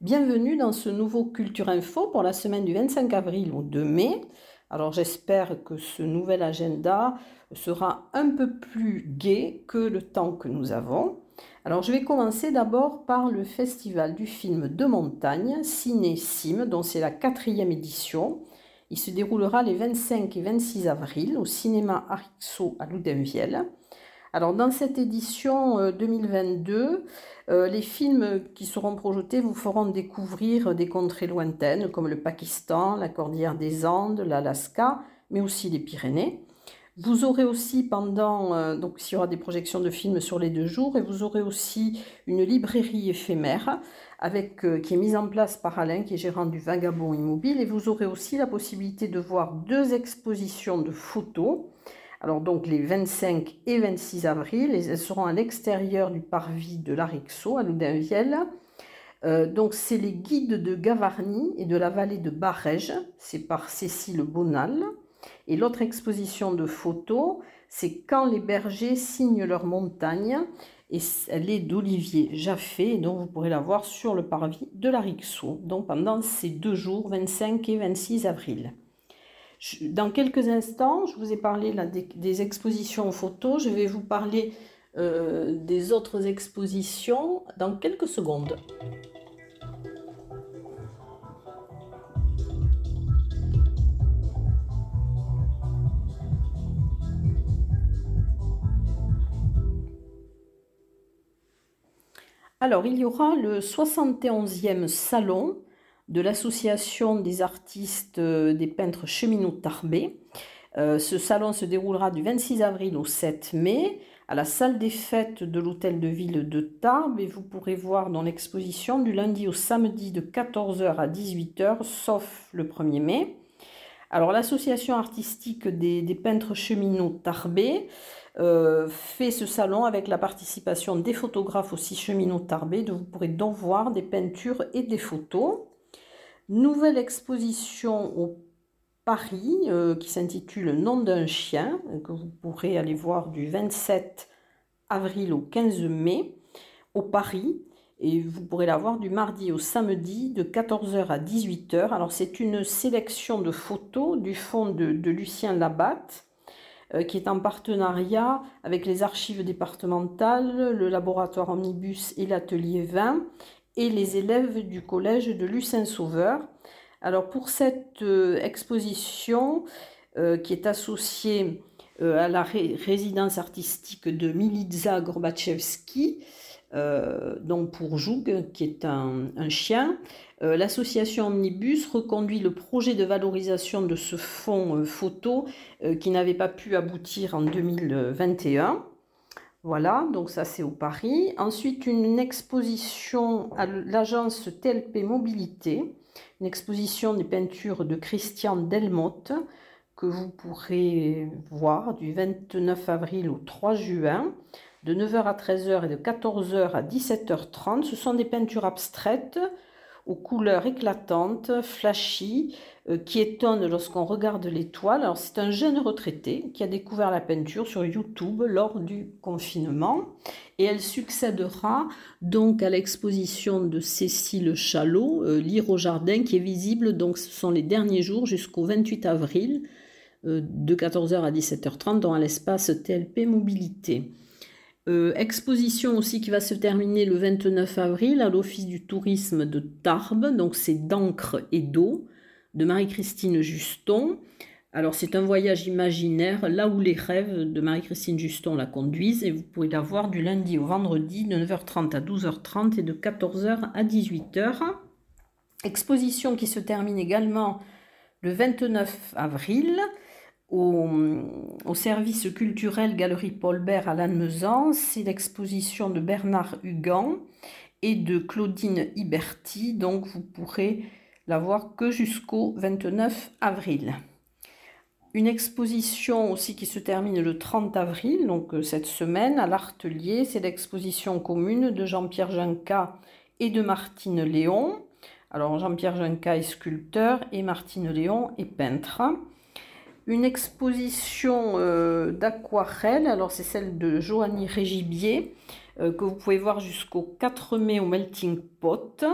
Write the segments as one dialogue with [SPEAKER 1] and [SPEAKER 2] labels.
[SPEAKER 1] Bienvenue dans ce nouveau Culture Info pour la semaine du 25 avril au 2 mai. Alors j'espère que ce nouvel agenda sera un peu plus gai que le temps que nous avons. Alors je vais commencer d'abord par le festival du film de montagne, Ciné Sim, dont c'est la quatrième édition. Il se déroulera les 25 et 26 avril au cinéma Arixo à Loudainvielle. Alors dans cette édition 2022, euh, euh, les films qui seront projetés vous feront découvrir des contrées lointaines comme le Pakistan, la Cordillère des Andes, l'Alaska, mais aussi les Pyrénées. Vous aurez aussi pendant, euh, donc il y aura des projections de films sur les deux jours, et vous aurez aussi une librairie éphémère qui est mise en place par Alain, qui est gérant du Vagabond Immobile, et vous aurez aussi la possibilité de voir deux expositions de photos alors donc les 25 et 26 avril, elles seront à l'extérieur du parvis de l'Arixo à Loudainvielle. Euh, donc c'est les guides de Gavarnie et de la vallée de Barège, c'est par Cécile Bonal. Et l'autre exposition de photos, c'est Quand les bergers signent leur montagne, et elle est d'Olivier Jaffé, donc vous pourrez la voir sur le parvis de l'Arixo, donc pendant ces deux jours, 25 et 26 avril. Dans quelques instants, je vous ai parlé des, expositions photos. Je vais vous parler euh, des autres expositions dans quelques secondes. Alors, il y aura le 71e salon de l'association des artistes euh, des peintres cheminots Tarbé. Euh, ce salon se déroulera du 26 avril au 7 mai à la salle des fêtes de l'hôtel de ville de Tarbes et vous pourrez voir dans l'exposition du lundi au samedi de 14h à 18h sauf le 1er mai. Alors l'association artistique des, peintres cheminots Tarbé euh, fait ce salon avec la participation des photographes aussi cheminots Tarbé. Vous pourrez donc voir des peintures et des photos. Nouvelle exposition au Paris euh, qui s'intitule Nom d'un chien, que vous pourrez aller voir du 27 avril au 15 mai au Paris. Et vous pourrez la voir du mardi au samedi de 14h à 18h. Alors c'est une sélection de photos du fond de, Lucien Labatte euh, qui est en partenariat avec les archives départementales, le laboratoire Omnibus et l'atelier 20 et les élèves du collège de Lucin-Sauveur. Alors pour cette euh, exposition euh, qui est associée euh, à la résidence artistique de Milica Gorbachevski, donc pour Joug, qui est un chien, l'association Omnibus reconduit le projet de valorisation de ce fonds photo qui n'avait pas pu aboutir en 2021. Voilà, donc ça c'est au Paris. Ensuite, une exposition à l'agence TLP Mobilité, une exposition des peintures de Christian Delmotte que vous pourrez voir du 29 avril au 3 juin, de 9h à 13h et de 14h à 17h30. Ce sont des peintures abstraites aux couleurs éclatantes, flashy, euh, qui étonnent lorsqu'on regarde l'étoile. C'est un jeune retraité qui a découvert la peinture sur YouTube lors du confinement et elle succédera donc à l'exposition de Cécile Chalot, euh, Lire au jardin, qui est visible donc ce sont les derniers jours jusqu'au 28 avril euh, de 14h à 17h30 dans l'espace TLP Mobilité. Euh, exposition aussi qui va se terminer le 29 avril à l'Office du tourisme de Tarbes. Donc c'est d'encre et d'eau de Marie-Christine Juston. Alors c'est un voyage imaginaire là où les rêves de Marie-Christine Juston la conduisent et vous pouvez la voir du lundi au vendredi de 9h30 à 12h30 et de 14h à 18h. Exposition qui se termine également le 29 avril au, service culturel Galerie Paul Bert à Lannemezan, c'est l'exposition de Bernard Hugan et de Claudine Iberti, donc vous pourrez la voir que jusqu'au 29 avril. Une exposition aussi qui se termine le 30 avril, donc euh, cette semaine, à l'Artelier, c'est l'exposition commune de Jean-Pierre Junca et de Martine Léon. Alors Jean-Pierre Junca est sculpteur et Martine Léon est peintre une exposition euh, d'aquarelle. Alors c'est celle de Joanny Régibier euh, que vous pouvez voir jusqu'au 4 mai au Melting Pot.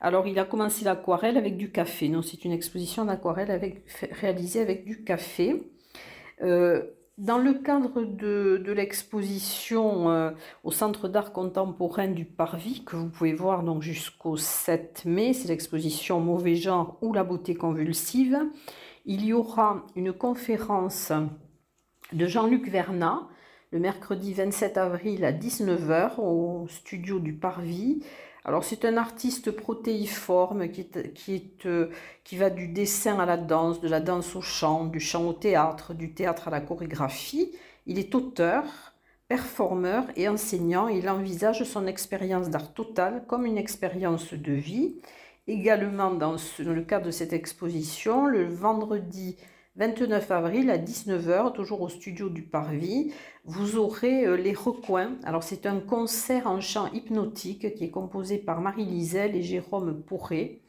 [SPEAKER 1] Alors il a commencé l'aquarelle avec du café. Non, c'est une exposition d'aquarelle réalisée avec du café. Euh, dans le cadre de, l'exposition au Centre d'art contemporain du Parvis, que vous pouvez voir donc jusqu'au 7 mai, c'est l'exposition Mauvais genre ou la beauté convulsive, il y aura une conférence de Jean-Luc Vernat le mercredi 27 avril à 19h au studio du Parvis. Alors c'est un artiste protéiforme qui, euh, qui va du dessin à la danse, de la danse au chant, du chant au théâtre, du théâtre à la chorégraphie. Il est auteur, performeur et enseignant. Il envisage son expérience d'art total comme une expérience de vie également dans, le cadre de cette exposition le vendredi 29 avril à 19h, toujours au studio du Parvis, vous aurez euh, Les Recoins. Alors c'est un concert en chant hypnotique qui est composé par Marie Liselle et Jérôme Pourré.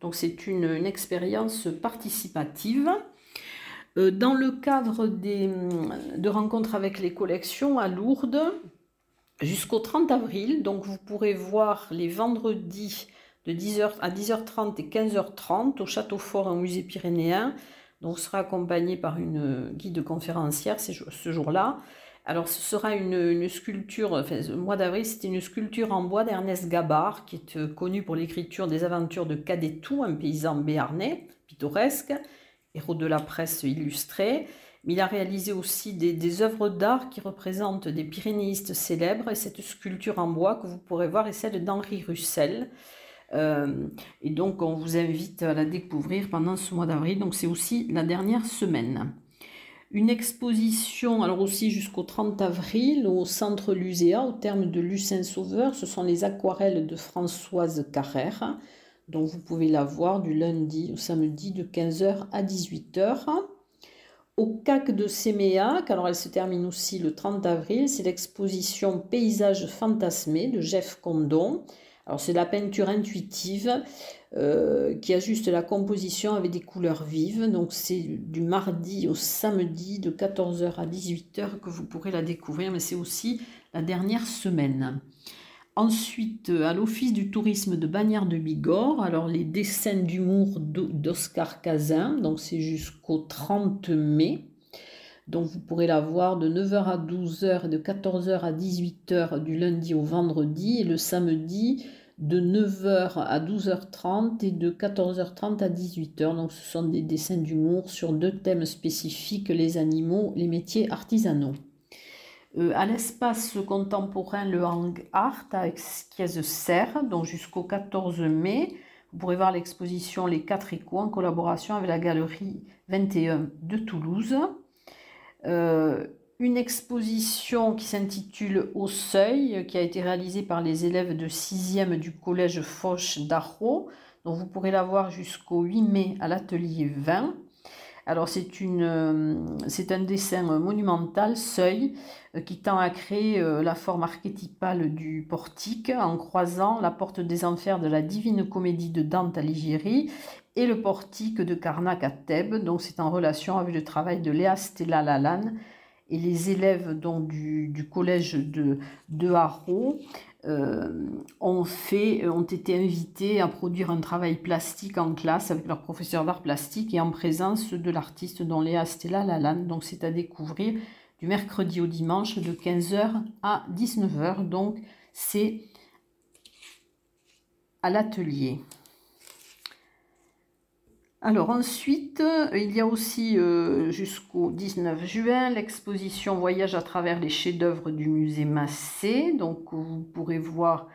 [SPEAKER 1] Donc c'est une, expérience participative. Euh, dans le cadre des, de rencontres avec les collections à Lourdes, jusqu'au 30 avril, donc vous pourrez voir les vendredis de 10h à 10h30 et 15h30 au Château Fort au musée pyrénéen. Donc, on sera accompagné par une guide conférencière ce jour-là. Alors, ce sera une, sculpture, enfin, le mois d'avril, c'était une sculpture en bois d'Ernest Gabard, qui est euh, connu pour l'écriture des aventures de Cadetou, un paysan béarnais, pittoresque, héros de la presse illustrée. Mais il a réalisé aussi des, des œuvres d'art qui représentent des pyrénéistes célèbres. Et cette sculpture en bois que vous pourrez voir est celle d'Henri Russell. Euh, et donc, on vous invite à la découvrir pendant ce mois d'avril. Donc, c'est aussi la dernière semaine. Une exposition, alors aussi jusqu'au 30 avril, au centre Luséa, au terme de Lucin Sauveur. Ce sont les aquarelles de Françoise Carrère, dont vous pouvez la voir du lundi au samedi de 15h à 18h. Au CAC de Séméac, alors elle se termine aussi le 30 avril, c'est l'exposition Paysages fantasmés de Jeff Condon. Alors c'est la peinture intuitive euh, qui ajuste la composition avec des couleurs vives. Donc c'est du mardi au samedi de 14h à 18h que vous pourrez la découvrir, mais c'est aussi la dernière semaine. Ensuite, à l'Office du tourisme de Bagnères de Bigorre, alors les dessins d'humour d'Oscar Cazin, donc c'est jusqu'au 30 mai. Donc vous pourrez la voir de 9h à 12h et de 14h à 18h du lundi au vendredi et le samedi de 9h à 12h30 et de 14h30 à 18h. Donc ce sont des dessins d'humour sur deux thèmes spécifiques, les animaux, les métiers artisanaux. Euh, à l'espace contemporain Le Hang Art à Esquies-Serre, donc jusqu'au 14 mai, vous pourrez voir l'exposition Les 4 échos en collaboration avec la galerie 21 de Toulouse. Euh, une exposition qui s'intitule Au Seuil, qui a été réalisée par les élèves de 6e du collège Foch d'Arro, dont vous pourrez la voir jusqu'au 8 mai à l'atelier 20. Alors c'est euh, un dessin monumental, seuil, euh, qui tend à créer la forme archétypale du portique en croisant la porte des enfers de la divine comédie de Dante Alighieri et le portique de Karnak à Thèbes. Donc c'est en relation avec le travail de Léa Stella Lalanne et les élèves donc, du, collège de, de Haro euh, ont, fait, ont été invités à produire un travail plastique en classe avec leur professeur d'art plastique et en présence de l'artiste dont Léa Stella Lalanne. Donc c'est à découvrir du mercredi au dimanche de 15h à 19h. Donc c'est à l'atelier. Alors ensuite, euh, il y a aussi euh, jusqu'au 19 juin l'exposition Voyage à travers les chefs-d'œuvre du musée Massé. Donc vous pourrez voir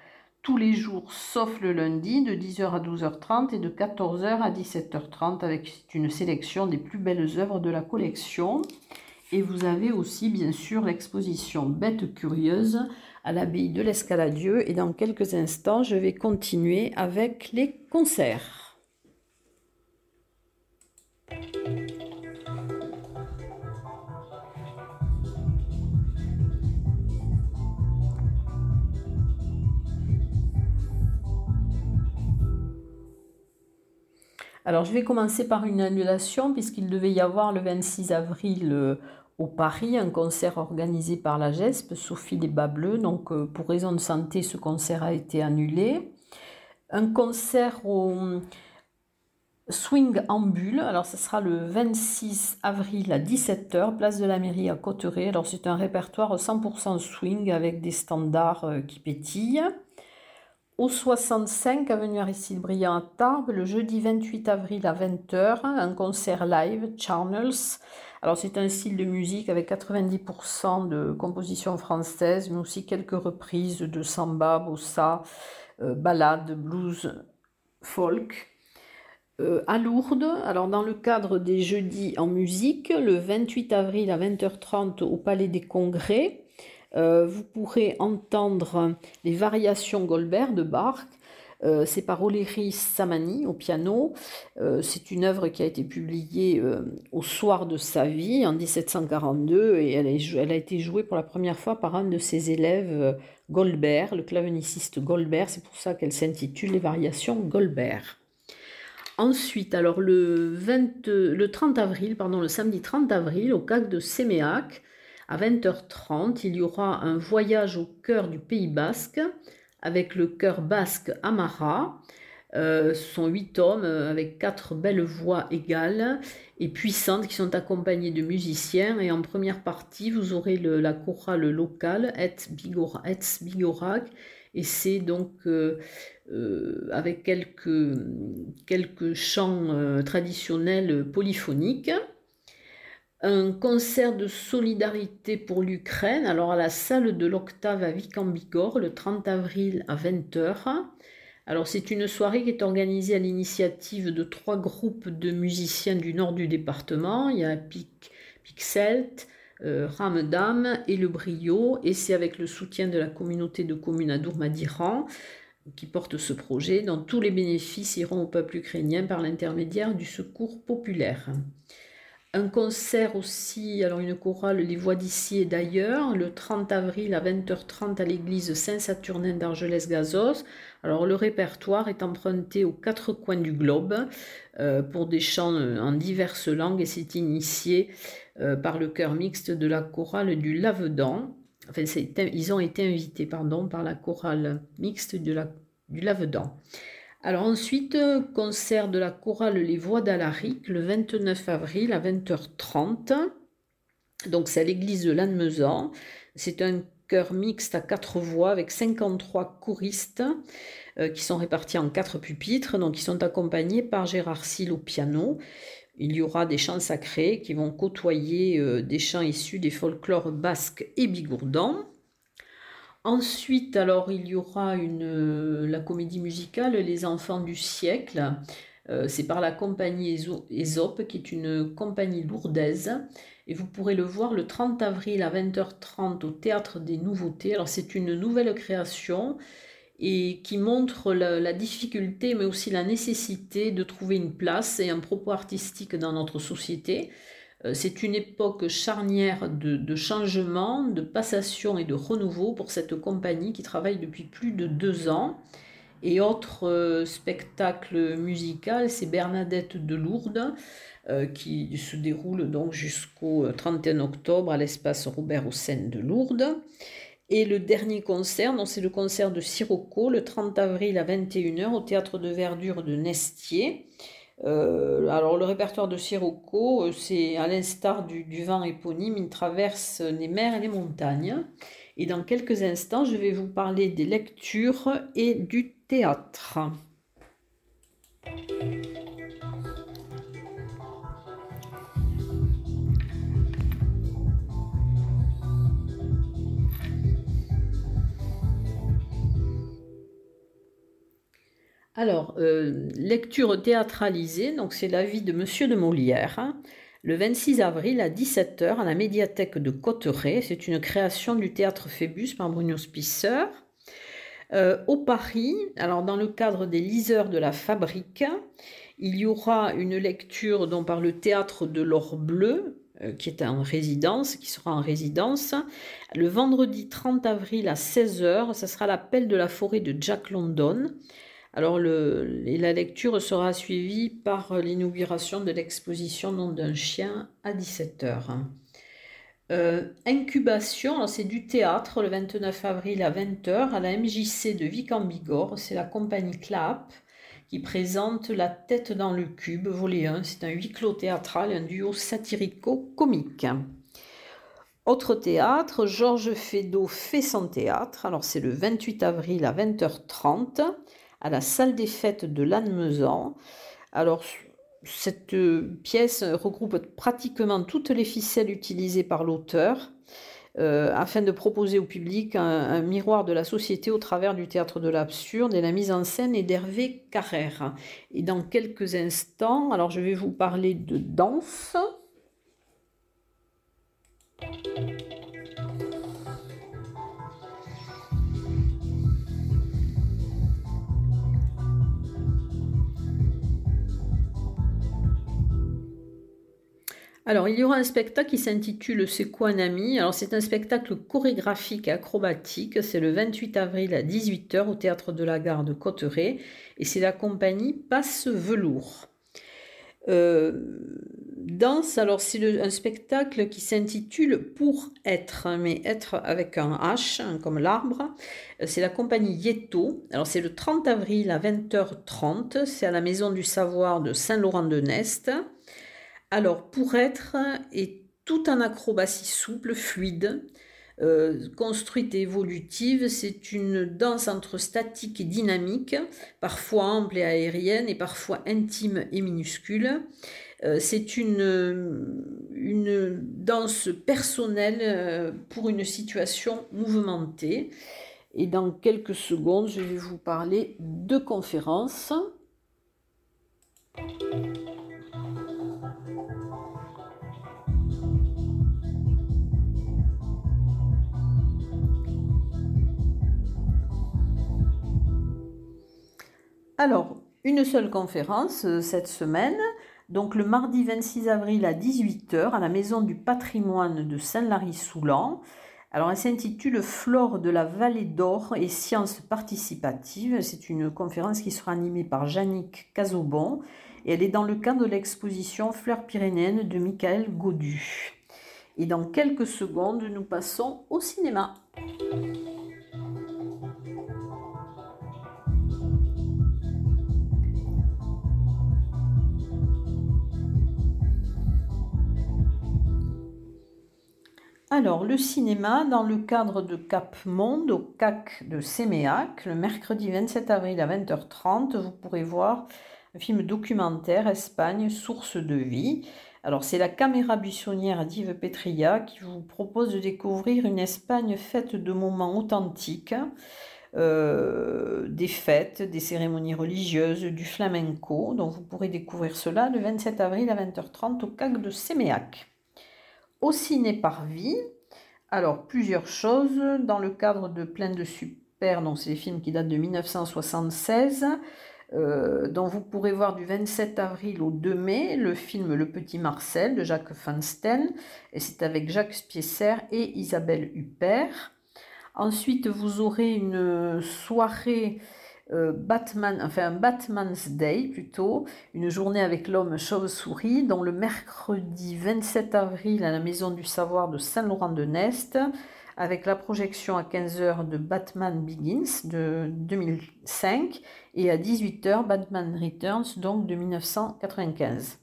[SPEAKER 1] tous les jours sauf le lundi de 10h à 12h30 et de 14h à 17h30 avec une sélection des plus belles œuvres de la collection. Et vous avez aussi bien sûr l'exposition Bêtes curieuses à l'abbaye de l'Escaladieu. Et dans quelques instants, je vais continuer avec les concerts. Alors je vais commencer par une annulation puisqu'il devait y avoir le 26 avril euh, au Paris un concert organisé par la GESP, Sophie des Bas Bleus. Donc euh, pour raison de santé, ce concert a été annulé. Un concert au Swing en bulle, alors ce sera le 26 avril à 17h, place de la mairie à Cotteret. Alors c'est un répertoire 100% swing avec des standards euh, qui pétillent. Au 65 avenue Aristide Briand à Tarbes, le jeudi 28 avril à 20h, un concert live, Charnels. Alors c'est un style de musique avec 90% de composition française, mais aussi quelques reprises de samba, bossa, euh, ballade, blues, folk. Euh, à Lourdes, alors dans le cadre des jeudis en musique, le 28 avril à 20h30 au Palais des Congrès, euh, vous pourrez entendre les variations Goldberg de Bach. Euh, c'est par Oléry Samani au piano. c'est une œuvre qui a été publiée au soir de sa vie en 1742 et elle, a été jouée pour la première fois par un de ses élèves, Goldberg, le claveniciste Goldberg. C'est pour ça qu'elle s'intitule Les variations Goldberg. Ensuite, alors le, 20, le 30 avril, pardon, le samedi 30 avril, au CAC de Séméac, à 20h30, il y aura un voyage au cœur du Pays basque avec le chœur basque Amara. Euh, ce sont huit hommes euh, avec quatre belles voix égales et puissantes qui sont accompagnés de musiciens. Et en première partie, vous aurez la chorale locale, Et Bigorac, et c'est donc euh, euh, avec quelques, quelques chants traditionnels polyphoniques. Un concert de solidarité pour l'Ukraine, alors à la salle de l'Octave à vic bigorre le 30 avril à 20h. Alors c'est une soirée qui est organisée à l'initiative de trois groupes de musiciens du nord du département. Il y a Pic, Pixelt, euh, Ramdam et le Brio, et c'est avec le soutien de la communauté de communes à Dourmadiran qui porte ce projet, dont tous les bénéfices iront au peuple ukrainien par l'intermédiaire du secours populaire. Un concert aussi, alors une chorale Les Voix d'ici et d'ailleurs, le 30 avril à 20h30 à l'église Saint-Saturnin d'Argelès-Gazos. Alors le répertoire est emprunté aux quatre coins du globe euh, pour des chants en diverses langues et c'est initié euh, par le chœur mixte de la chorale du Lavedan. Enfin, ils ont été invités par la chorale mixte du Lavedan. Alors ensuite, concert de la chorale Les Voix d'Alaric le 29 avril à 20h30. Donc c'est à l'église de Lannemezan. C'est un chœur mixte à quatre voix avec 53 choristes euh, qui sont répartis en quatre pupitres. Donc ils sont accompagnés par Gérard Sil au piano. Il y aura des chants sacrés qui vont côtoyer euh, des chants issus des folklores basques et bigourdans. Ensuite, alors, il y aura euh, la comédie musicale Les Enfants du siècle. Euh, c'est par la compagnie Ésope, qui est une compagnie lourdaise. Et vous pourrez le voir le 30 avril à 20h30 au Théâtre des Nouveautés. Alors, c'est une nouvelle création et qui montre la, difficulté, mais aussi la nécessité de trouver une place et un propos artistique dans notre société. Euh, c'est une époque charnière de, changement, de passation et de renouveau pour cette compagnie qui travaille depuis plus de deux ans. Et autre euh, spectacle musical, c'est Bernadette de Lourdes, euh, qui se déroule donc jusqu'au 31 octobre à l'espace Robert Hossein de Lourdes. Et le dernier concert, c'est le concert de Sirocco, le 30 avril à 21h au théâtre de verdure de Nestier. Euh, alors le répertoire de Sirocco, euh, c'est à l'instar du, du, vent éponyme, il traverse les mers et les montagnes. Et dans quelques instants, je vais vous parler des lectures et du théâtre. Alors, euh, lecture théâtralisée, donc c'est la vie de Monsieur de Molière, hein. le 26 avril à 17h à la médiathèque de Cotteret. C'est une création du théâtre Phébus par Bruno Spisser. Euh, au Paris, alors dans le cadre des liseurs de la Fabrique, il y aura une lecture dont par le théâtre de l'Or Bleu, euh, qui est en résidence, qui sera en résidence. Le vendredi 30 avril à 16h, ce sera l'appel de la forêt de Jack London Alors la lecture sera suivie par l'inauguration de l'exposition Nom d'un chien à 17h. Euh, incubation, c'est du théâtre le 29 avril à 20h à la MJC de Vic en Bigorre. C'est la compagnie Clap qui présente La tête dans le cube, volet 1. C'est un huis clos théâtral, un duo satirico-comique. Autre théâtre, Georges Feydeau fait son théâtre. Alors c'est le 28 avril à 20h30 à la salle des fêtes de Lannemezan. Alors cette pièce regroupe pratiquement toutes les ficelles utilisées par l'auteur euh, afin de proposer au public un, miroir de la société au travers du théâtre de l'absurde et la mise en scène est d'Hervé Carrère. Et dans quelques instants, alors je vais vous parler de danse. Alors, il y aura un spectacle qui s'intitule C'est quoi un ami Alors, c'est un spectacle chorégraphique et acrobatique. C'est le 28 avril à 18h au théâtre de la gare de Cotteret et c'est la compagnie Passe Velours. Euh, danse, alors c'est un spectacle qui s'intitule Pour être, hein, mais être avec un H, hein, comme l'arbre. C'est la compagnie Yeto. Alors c'est le 30 avril à 20h30. C'est à la Maison du Savoir de Saint-Laurent-de-Nest. Alors, pour être est tout en acrobatie souple, fluide, euh, construite et évolutive. C'est une danse entre statique et dynamique, parfois ample et aérienne et parfois intime et minuscule. Euh, c'est une, une, danse personnelle euh, pour une situation mouvementée. Et dans quelques secondes, je vais vous parler de conférences. Alors, une seule conférence euh, cette semaine, donc le mardi 26 avril à 18h à la Maison du patrimoine de Saint-Lary-Soulan. Alors, elle s'intitule Flore de la vallée d'Or et sciences participatives. C'est une conférence qui sera animée par Jannick Cazobon et elle est dans le cadre de l'exposition Fleurs pyrénéennes de Michael Godu. Et dans quelques secondes, nous passons au cinéma. Alors, le cinéma, dans le cadre de Cap Monde, au CAC de Séméac, le mercredi 27 avril à 20h30, vous pourrez voir un film documentaire Espagne, source de vie. Alors, c'est la caméra buissonnière d'Yves Petria qui vous propose de découvrir une Espagne faite de moments authentiques, euh, des fêtes, des cérémonies religieuses, du flamenco. Donc, vous pourrez découvrir cela le 27 avril à 20h30 au CAC de Séméac au ciné par vie. Alors, plusieurs choses. Dans le cadre de Plein de Super, donc c'est des films qui datent de 1976, euh, dont vous pourrez voir du 27 avril au 2 mai le film Le Petit Marcel de Jacques Fansten, et c'est avec Jacques Spiesser et Isabelle Huppert. Ensuite, vous aurez une soirée euh, Batman, enfin Batman's Day plutôt, une journée avec l'homme chauve-souris, dont le mercredi 27 avril à la Maison du Savoir de Saint-Laurent-de-Nest, avec la projection à 15h de Batman Begins de 2005 et à 18h Batman Returns donc de 1995.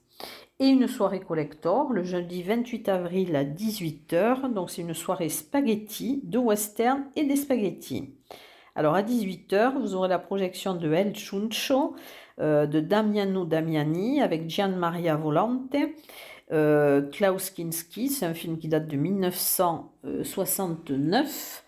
[SPEAKER 1] Et une soirée collector le jeudi 28 avril à 18h, donc c'est une soirée spaghetti, de western et des spaghettis. Alors à 18h, vous aurez la projection de El Chuncho euh, de Damiano Damiani avec Gian Maria Volante. Euh, Klaus Kinski, c'est un film qui date de 1969.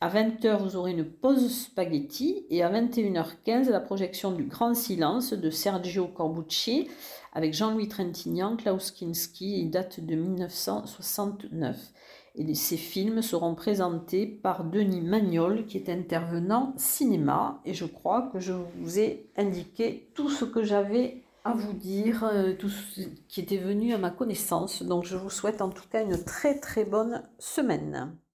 [SPEAKER 1] À 20h, vous aurez une pause spaghetti et à 21h15, la projection du Grand Silence de Sergio Corbucci avec Jean-Louis Trintignant, Klaus Kinski, il date de 1969. Et ces films seront présentés par Denis Magnol, qui est intervenant cinéma. Et je crois que je vous ai indiqué tout ce que j'avais à vous dire, euh, tout ce qui était venu à ma connaissance. Donc je vous souhaite en tout cas une très très bonne semaine.